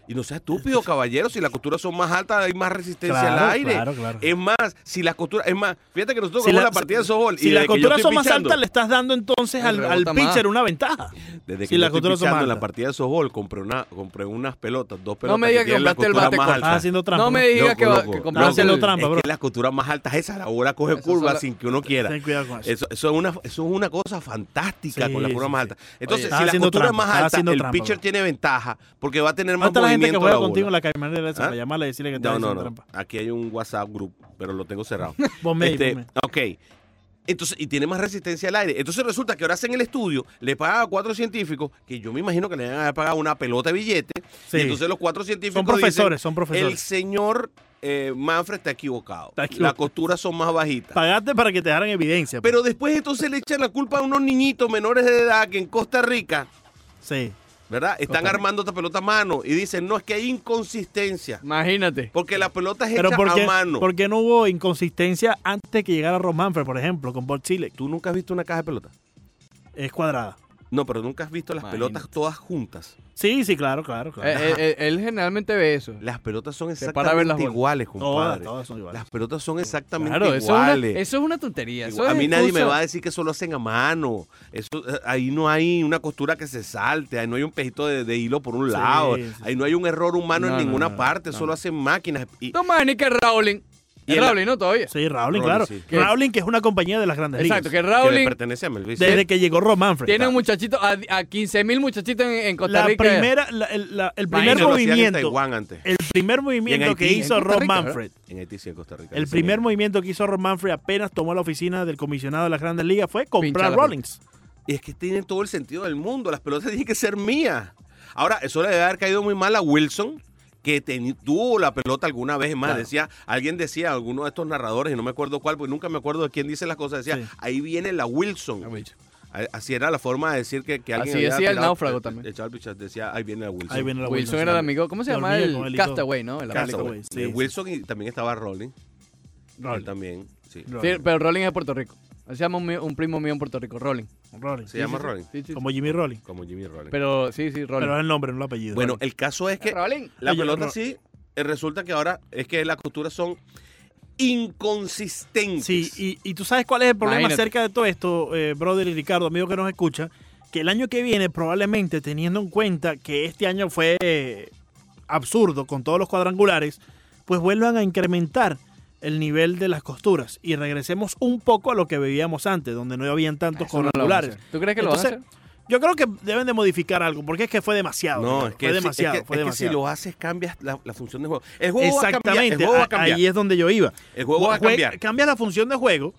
Y no sea estúpido, caballero. Si las costuras son más altas, hay más resistencia Claro, al aire. claro, claro. Es más, si las costuras. Es más, fíjate que nosotros Si jugamos la- la, partida de softball. Si las que costuras son más altas, le estás dando entonces al, al rebota más. pitcher una ventaja. Desde que Si las costuras son más en la altas. partida de softball, compré, una, compré unas pelotas, dos pelotas. me digas que la compraste el bate más alta. Estás haciendo trampa. No me ¿no? digas que, que No, compraste haciendo el- trampa, Es bro. que las costuras más altas, esa la bola coge Esas curva son la- sin que uno quiera. Ten cuidado con eso. Eso, es una, eso es una cosa fantástica con las curvas más altas. Entonces, si la haciendo costura trampa, es más estás alta, haciendo el pitcher tiene ventaja porque va a tener más ¿Dónde está la gente que juega contigo en la caimanera esa ¿Ah? para llamarla y decirle que estás No, no, no. trampa? Aquí hay un WhatsApp group, pero lo tengo cerrado. Ahí, Este, ok. Entonces, y tiene más resistencia al aire. Entonces resulta que ahora hacen el estudio, le pagan a cuatro científicos, que yo me imagino que le van a haber pagado una pelota de billete. Sí. Y entonces los cuatro científicos Son profesores, dicen, son el profesores. señor eh, Manfred está equivocado. Está equivocado. Las costuras son más bajitas. Pagaste para que te dejaran evidencia. pues. Pero después entonces le echan la culpa a unos niñitos menores de edad que en Costa Rica, Sí. ¿Verdad? Están armando esta pelota a mano y dicen, no, es que hay inconsistencia. Imagínate. Porque la pelota es Pero hecha ¿por a mano. por qué no hubo inconsistencia antes que llegara Ron Manfred, por ejemplo, con Bob Chile? ¿Tú nunca has visto una caja de pelota? Es cuadrada. No, pero nunca has visto las Imagínate. pelotas todas juntas. Sí, sí, claro, claro, claro. Eh, eh, eh, él generalmente ve eso. Las pelotas son exactamente iguales, compadre. todas son iguales. Las pelotas son exactamente Claro, eso es, una, iguales. eso es una tontería. eso a mí nadie me va a decir que eso lo hacen a mano. Eso, ahí no hay una costura que se salte, ahí no hay un pejito de, de hilo por un Sí, lado, sí, ahí no hay un error humano No, en ninguna no, parte, no. solo hacen máquinas. Y, que Rowling. Y Rowling, ¿no? Todavía. Sí, Rowling, Rowling, claro. Rowling, que es una compañía de las grandes Exacto, que ligas. que le Rowling pertenece a Melvin. Desde que llegó Ron Manfred. tiene un muchachito, a, a 15 mil muchachitos en, en Costa la Rica. primera, la- el, la- el primer Eso lo hacían en movimiento, Taiwán antes. el primer movimiento Haití, que en hizo Costa Rica, Manfred, En Haití sí, en Costa Rica. el Sí, primer movimiento que hizo Ron Manfred apenas tomó la oficina del comisionado de las grandes ligas fue comprar la Rollins. Y es que tienen todo el sentido del mundo. Las pelotas tienen que ser mías. Ahora, eso le debe haber caído muy mal a Wilson, que tuvo la pelota alguna vez. Más, Claro. decía, alguien decía, alguno de estos narradores, y no me acuerdo cuál, porque nunca me acuerdo de quién dice las cosas, decía, Sí. ahí viene la Wilson. A- Así era la forma de decir que, que alguien Así había decía el náufrago eh, también. echado el pichazo, decía, ahí viene la Wilson. Ahí viene la Wilson era el amigo. ¿Cómo se llama? El. Castaway, ¿no? El Castaway. Eh, sí. Wilson y también estaba Rolling. Rolling. Él también, sí. Rolling. Sí, pero Rolling es de Puerto Rico. Se llama un, primo mío en Puerto Rico, Rolling. Rolling. Se llama sí. Rolling, Sí, sí, sí. Como Jimmy Rolling. como Jimmy Rolling. Pero sí, sí, Rolling. Pero es el nombre, no el apellido. bueno, Rolling. el caso es que Rolling. La Oye, pelota sí, eh, resulta que ahora es que las costuras son inconsistentes. Sí, y, y tú sabes cuál es el problema Imagínate. acerca de todo esto, eh, brother y Ricardo, amigo que nos escucha, que el año que viene probablemente teniendo en cuenta que este año fue eh, absurdo con todos los cuadrangulares, pues vuelvan a incrementar el nivel de las costuras y regresemos un poco a lo que veíamos antes, donde no habían tantos Eso no cuadrangulares. hacer. ¿Tú crees que lo van a hacer? Yo creo que deben de modificar algo, porque es que fue demasiado. No, es que, fue si- demasiado, es que, fue es que demasiado. si lo haces cambias la, la función de juego. El juego va a cambiar. Exactamente, El juego va a a- cambiar. ahí es donde yo iba. El juego va a cambiar. Cambias la función de juego,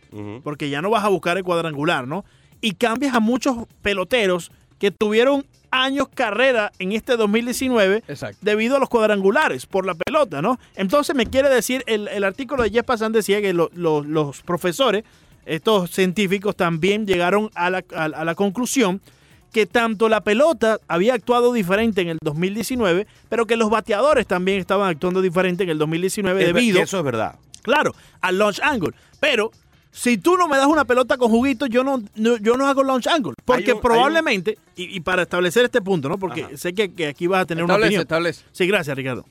porque ya no vas a buscar el cuadrangular, ¿no? Y cambias a muchos peloteros que tuvieron años carrera en este 2019 Exacto. debido a los cuadrangulares por la pelota, ¿no? Entonces me quiere decir, el, el artículo de Jeff Passan decía que lo- lo- los profesores, estos científicos también llegaron a la, a- a la conclusión que tanto la pelota había actuado diferente en el 2019, pero que los bateadores también estaban actuando diferente en el 2019 Es debido, Eso es verdad. claro, al launch angle. Pero si tú no me das una pelota con juguito, yo no, no- yo no hago launch angle. Porque un- un- probablemente, y, y para establecer este punto, ¿no? Porque Ajá. sé que, que aquí vas a tener una opinión. establece. Sí, gracias, Ricardo.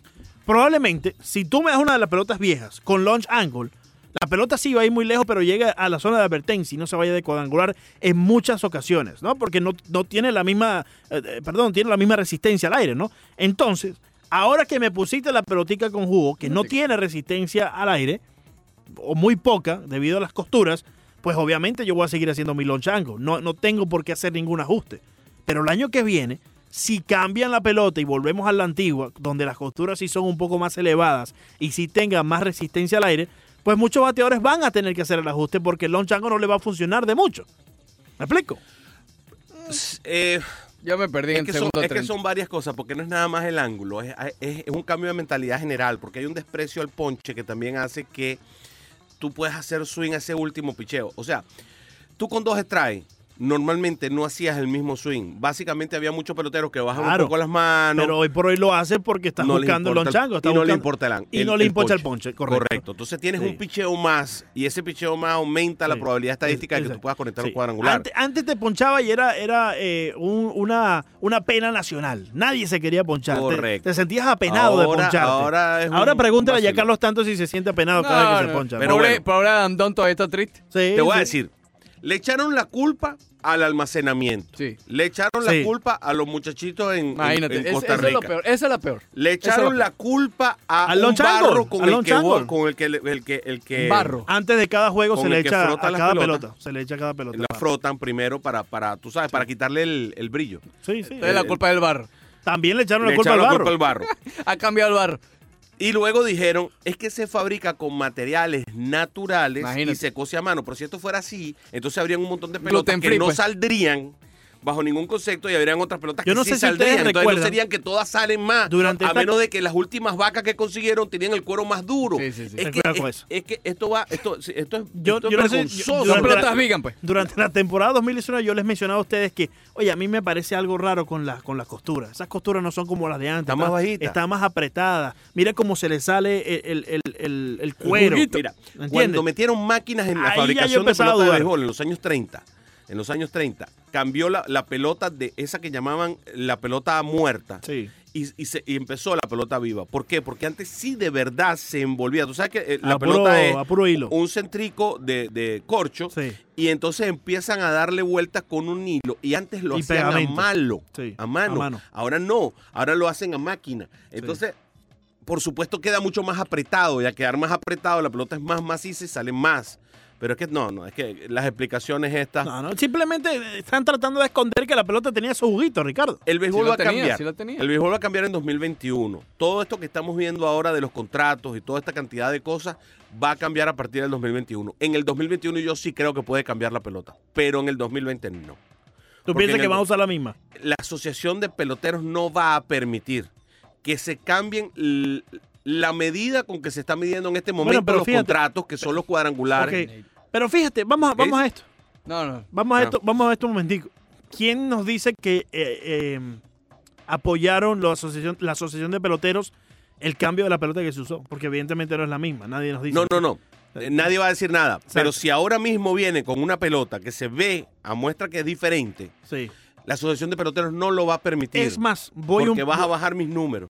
Probablemente, si tú me das una de las pelotas viejas con launch angle, la pelota sí va a ir muy lejos, pero llega a la zona de advertencia y no se vaya de cuadrangular en muchas ocasiones, ¿no? Porque no, no tiene la misma, eh, eh, perdón, tiene la misma resistencia al aire, ¿no? Entonces, ahora que me pusiste la pelotica con jugo, que no tiene resistencia al aire, o muy poca, debido a las costuras, pues obviamente yo voy a seguir haciendo mi launch angle. No, no tengo por qué hacer ningún ajuste. Pero el año que viene, si cambian la pelota y volvemos a la antigua, donde las costuras sí son un poco más elevadas y si tengan más resistencia al aire, pues muchos bateadores van a tener que hacer el ajuste porque el launch angle no le va a funcionar de mucho. ¿Me explico? Eh, Yo me perdí es, en que el son, segundo es que 30. son varias cosas, porque no es nada más el ángulo, es, es- es un cambio de mentalidad general, porque hay un desprecio al ponche que también hace que tú puedas hacer swing a ese último picheo. O sea, tú con dos strikes normalmente no hacías el mismo swing. Básicamente había muchos peloteros que bajan Claro, un poco las manos. Pero hoy por hoy lo hace porque está no les buscando el está y no le importa el an- Y no le importa el ponche, correcto. Entonces tienes Sí. un picheo más y ese picheo más aumenta la probabilidad estadística de que Exacto. tú puedas conectar Sí. un cuadrangular. Antes, antes te ponchaba y era, era eh, un- una, una pena nacional. Nadie se quería ponchar. Te- Correcto. Te, sentías apenado de poncharte. ahora es Ahora pregúntale ya a. Carlos Tanto si se siente apenado cada vez que No, se poncha. Pero pobre, bueno. pobre Andón todavía está triste. Sí, Te voy a decir, le echaron la culpa al almacenamiento. Sí. Le echaron Sí. la culpa a los muchachitos en, en- Imagínate. en es- Costa eso es lo Rica. peor. Esa es la peor. Le Esa es echaron peor. la culpa a Al un barro con el, que, con el que el que el que Barro. Antes de cada juego se le echa a cada pelota. Se le echa a cada pelota. la frotan primero para para tú sabes, para quitarle el, el brillo. Sí, sí. Es la culpa del barro. También le echaron Le la culpa al echaron la culpa al barro. Ha cambiado el barro. Y luego dijeron, es que se fabrica con materiales naturales Imagínate. y se cose a mano. Pero si esto fuera así, entonces habrían un montón de pelotas Gluten que free, no pues. saldrían bajo ningún concepto y habrían otras pelotas Yo que no sí sé si ustedes saldrían. Entonces no recuerdan- serían que todas salen más. Durante a esta- menos de que las últimas vacas que consiguieron tenían el cuero más duro. Sí, sí, sí. Es, que, con es- eso. es que esto va, esto, sí, esto es, Yo- esto es yo no sé- vergonzoso. yo- Son durante la- pelotas vegan, pues. Durante la temporada 2019 yo les mencionaba a ustedes que, oye, a mí me parece algo raro con las con las costuras. Esas costuras no son como las de antes. Está más bajita. Está más apretada. Mira cómo se le sale el, el, el, el- el cuero. juguito. Mira, ¿Entiendes? cuando metieron máquinas en la Ahí ya yo fabricación de empezaba a pelotas de dudar. béisbol en los años 30, en los años 30, cambió la, la pelota de esa que llamaban la pelota muerta. Sí. Y, y se, y empezó la pelota viva. ¿Por qué? Porque antes sí de verdad se envolvía. Tú sabes que eh, la a, puro, pelota es a puro hilo. un centrico de, de corcho Sí. y entonces empiezan a darle vueltas con un hilo y antes lo Y hacían pegamento. a mano, Sí, a mano. a mano. Ahora no, ahora lo hacen a máquina. Entonces, por supuesto queda mucho más apretado y al quedar más apretado la pelota es más maciza y sale más. Pero es que no, no, es que las explicaciones estas... No, no, simplemente están tratando de esconder que la pelota tenía su juguito, Ricardo. El béisbol Sí lo va a tenía, cambiar. sí lo tenía. El béisbol va a cambiar en 2021. Todo esto que estamos viendo ahora de los contratos y toda esta cantidad de cosas va a cambiar a partir del 2021. En el 2021 yo sí creo que puede cambiar la pelota, pero en el 2020 no. ¿Tú Porque piensas en que van a usar la misma? La Asociación de Peloteros no va a permitir que se cambien la medida con que se está midiendo en este momento pero los fíjate. contratos, que son los cuadrangulares. Ok. Pero fíjate, vamos a, vamos a esto. No, no. Vamos a esto, vamos a esto un momentico. ¿Quién nos dice que eh, eh, apoyaron la asociación, la asociación de peloteros el cambio de la pelota que se usó? Porque evidentemente no es la misma. Nadie nos dice. No, no, no. Eh, Nadie va a decir nada. Pero si ahora mismo viene con una pelota que se ve, a muestra que es diferente, Sí. la Asociación de Peloteros no lo va a permitir. Es más, voy porque un vas a bajar mis números.